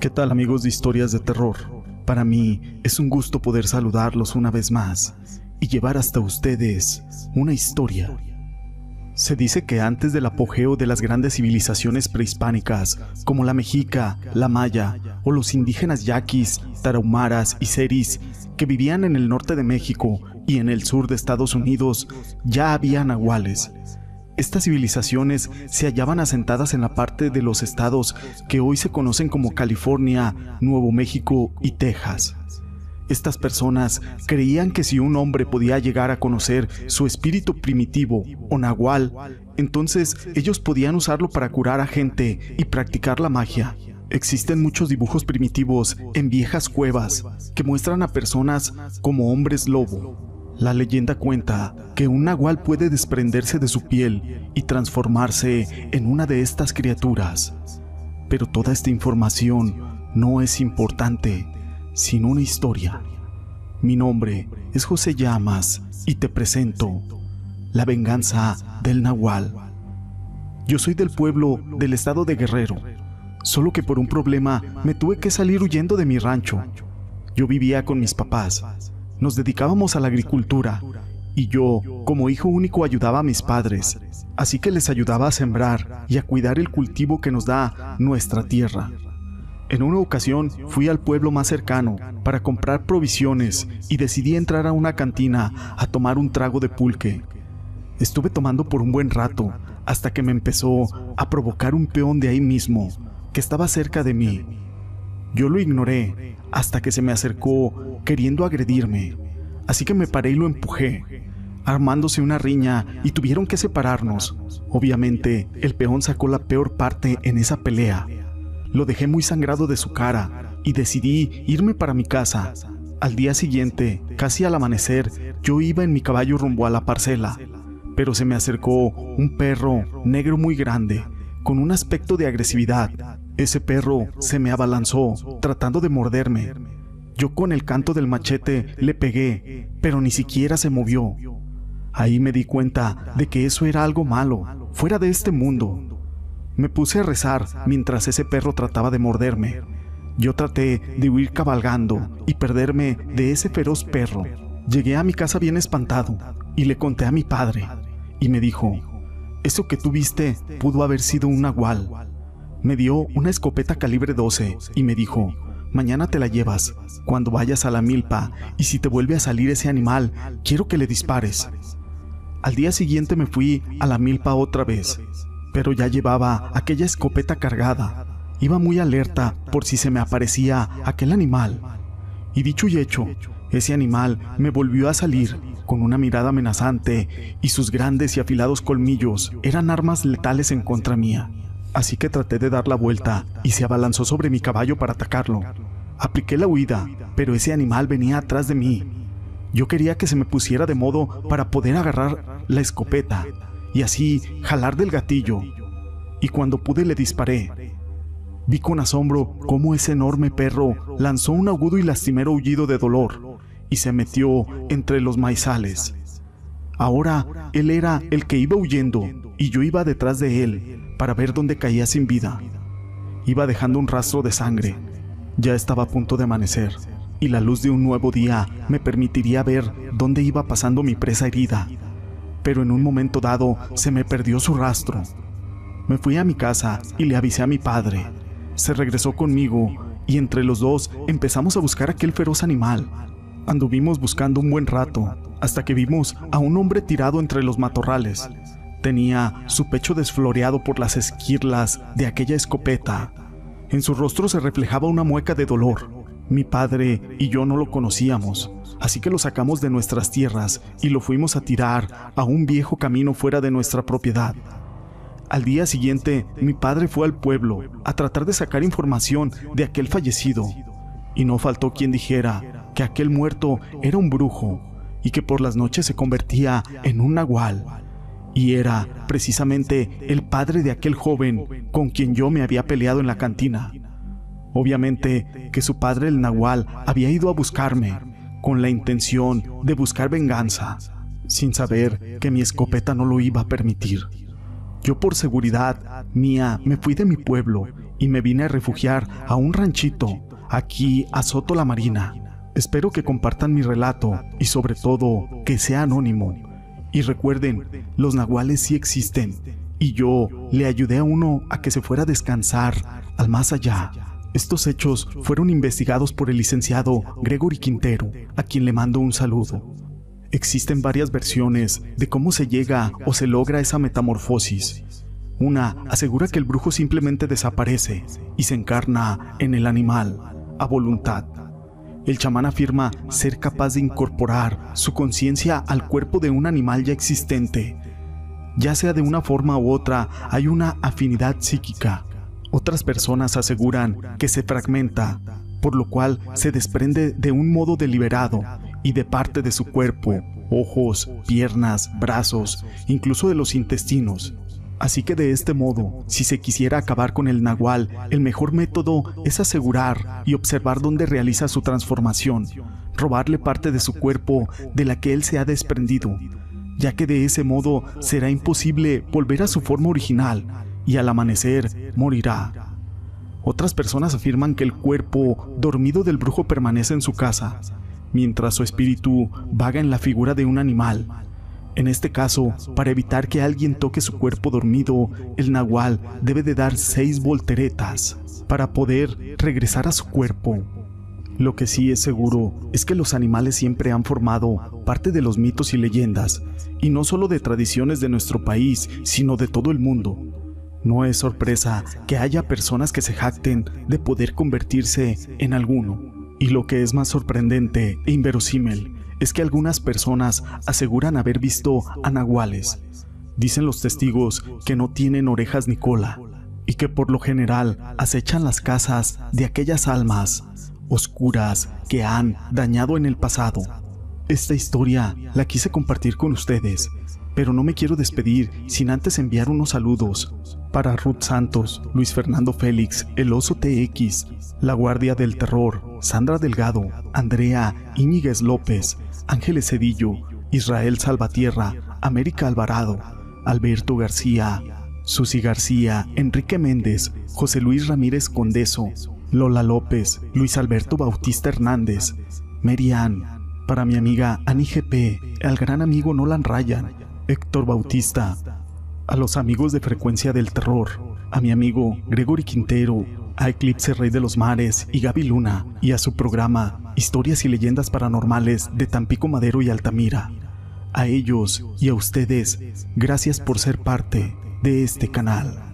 ¿Qué tal amigos de historias de terror? Para mí es un gusto poder saludarlos una vez más y llevar hasta ustedes una historia. Se dice que antes del apogeo de las grandes civilizaciones prehispánicas, como la mexica, la maya o los indígenas yaquis, tarahumaras y seris, que vivían en el norte de México y en el sur de Estados Unidos, ya había nahuales, estas civilizaciones se hallaban asentadas en la parte de los estados que hoy se conocen como California, Nuevo México y Texas. Estas personas creían que si un hombre podía llegar a conocer su espíritu primitivo o nahual, entonces ellos podían usarlo para curar a gente y practicar la magia. Existen muchos dibujos primitivos en viejas cuevas que muestran a personas como hombres lobo, la leyenda cuenta que un nahual puede desprenderse de su piel y transformarse en una de estas criaturas. Pero toda esta información no es importante, sino una historia. Mi nombre es José Llamas y te presento La venganza del nahual. Yo soy del pueblo del estado de Guerrero, solo que por un problema me tuve que salir huyendo de mi rancho. Yo vivía con mis papás nos dedicábamos a la agricultura y yo, como hijo único, ayudaba a mis padres, así que les ayudaba a sembrar y a cuidar el cultivo que nos da nuestra tierra. En una ocasión fui al pueblo más cercano para comprar provisiones y decidí entrar a una cantina a tomar un trago de pulque. Estuve tomando por un buen rato hasta que me empezó a provocar un peón de ahí mismo, que estaba cerca de mí. Yo lo ignoré hasta que se me acercó queriendo agredirme, así que me paré y lo empujé, armándose una riña y tuvieron que separarnos. Obviamente, el peón sacó la peor parte en esa pelea. Lo dejé muy sangrado de su cara y decidí irme para mi casa. Al día siguiente, casi al amanecer, yo iba en mi caballo rumbo a la parcela, pero se me acercó un perro negro muy grande, con un aspecto de agresividad ese perro se me abalanzó, tratando de morderme. Yo con el canto del machete le pegué, pero ni siquiera se movió. Ahí me di cuenta de que eso era algo malo, fuera de este mundo. Me puse a rezar mientras ese perro trataba de morderme. Yo traté de huir cabalgando y perderme de ese feroz perro. Llegué a mi casa bien espantado y le conté a mi padre. Y me dijo, eso que tú viste pudo haber sido un nahual. Me dio una escopeta calibre 12 y me dijo, mañana te la llevas, cuando vayas a la milpa, y si te vuelve a salir ese animal, quiero que le dispares. Al día siguiente me fui a la milpa otra vez, pero ya llevaba aquella escopeta cargada. Iba muy alerta por si se me aparecía aquel animal. Y dicho y hecho, ese animal me volvió a salir con una mirada amenazante y sus grandes y afilados colmillos eran armas letales en contra mía así que traté de dar la vuelta y se abalanzó sobre mi caballo para atacarlo. Apliqué la huida, pero ese animal venía atrás de mí. Yo quería que se me pusiera de modo para poder agarrar la escopeta y así jalar del gatillo. Y cuando pude le disparé. Vi con asombro cómo ese enorme perro lanzó un agudo y lastimero aullido de dolor y se metió entre los maizales. Ahora él era el que iba huyendo y yo iba detrás de él, para ver dónde caía sin vida. Iba dejando un rastro de sangre. Ya estaba a punto de amanecer, y la luz de un nuevo día me permitiría ver dónde iba pasando mi presa herida. Pero en un momento dado se me perdió su rastro. Me fui a mi casa y le avisé a mi padre. Se regresó conmigo y entre los dos empezamos a buscar aquel feroz animal. Anduvimos buscando un buen rato hasta que vimos a un hombre tirado entre los matorrales. Tenía su pecho desfloreado por las esquirlas de aquella escopeta. En su rostro se reflejaba una mueca de dolor. Mi padre y yo no lo conocíamos, así que lo sacamos de nuestras tierras y lo fuimos a tirar a un viejo camino fuera de nuestra propiedad. Al día siguiente, mi padre fue al pueblo a tratar de sacar información de aquel fallecido, y no faltó quien dijera que aquel muerto era un brujo y que por las noches se convertía en un nahual y era precisamente el padre de aquel joven con quien yo me había peleado en la cantina. Obviamente que su padre el Nahual había ido a buscarme con la intención de buscar venganza, sin saber que mi escopeta no lo iba a permitir. Yo por seguridad mía me fui de mi pueblo y me vine a refugiar a un ranchito aquí a Soto la Marina. Espero que compartan mi relato y sobre todo que sea anónimo. Y recuerden, los nahuales sí existen y yo le ayudé a uno a que se fuera a descansar al más allá. Estos hechos fueron investigados por el licenciado Gregory Quintero, a quien le mando un saludo. Existen varias versiones de cómo se llega o se logra esa metamorfosis. Una asegura que el brujo simplemente desaparece y se encarna en el animal a voluntad. El chamán afirma ser capaz de incorporar su conciencia al cuerpo de un animal ya existente. Ya sea de una forma u otra, hay una afinidad psíquica. Otras personas aseguran que se fragmenta, por lo cual se desprende de un modo deliberado y de parte de su cuerpo, ojos, piernas, brazos, incluso de los intestinos. Así que de este modo, si se quisiera acabar con el nahual, el mejor método es asegurar y observar dónde realiza su transformación, robarle parte de su cuerpo de la que él se ha desprendido, ya que de ese modo será imposible volver a su forma original y al amanecer morirá. Otras personas afirman que el cuerpo dormido del brujo permanece en su casa, mientras su espíritu vaga en la figura de un animal. En este caso, para evitar que alguien toque su cuerpo dormido, el nahual debe de dar seis volteretas para poder regresar a su cuerpo. Lo que sí es seguro es que los animales siempre han formado parte de los mitos y leyendas, y no solo de tradiciones de nuestro país, sino de todo el mundo. No es sorpresa que haya personas que se jacten de poder convertirse en alguno. Y lo que es más sorprendente e inverosímil es que algunas personas aseguran haber visto a nahuales. Dicen los testigos que no tienen orejas ni cola y que por lo general acechan las casas de aquellas almas oscuras que han dañado en el pasado. Esta historia la quise compartir con ustedes, pero no me quiero despedir sin antes enviar unos saludos para Ruth Santos, Luis Fernando Félix, El Oso TX, La Guardia del Terror, Sandra Delgado, Andrea Íñiguez López, Ángeles Cedillo, Israel Salvatierra, América Alvarado, Alberto García, Susi García, Enrique Méndez, José Luis Ramírez Condeso, Lola López, Luis Alberto Bautista Hernández, Merian, para mi amiga Ani GP, al gran amigo Nolan Ryan, Héctor Bautista, a los amigos de Frecuencia del Terror, a mi amigo Gregory Quintero, a Eclipse Rey de los Mares y Gaby Luna, y a su programa Historias y Leyendas Paranormales de Tampico Madero y Altamira. A ellos y a ustedes, gracias por ser parte de este canal.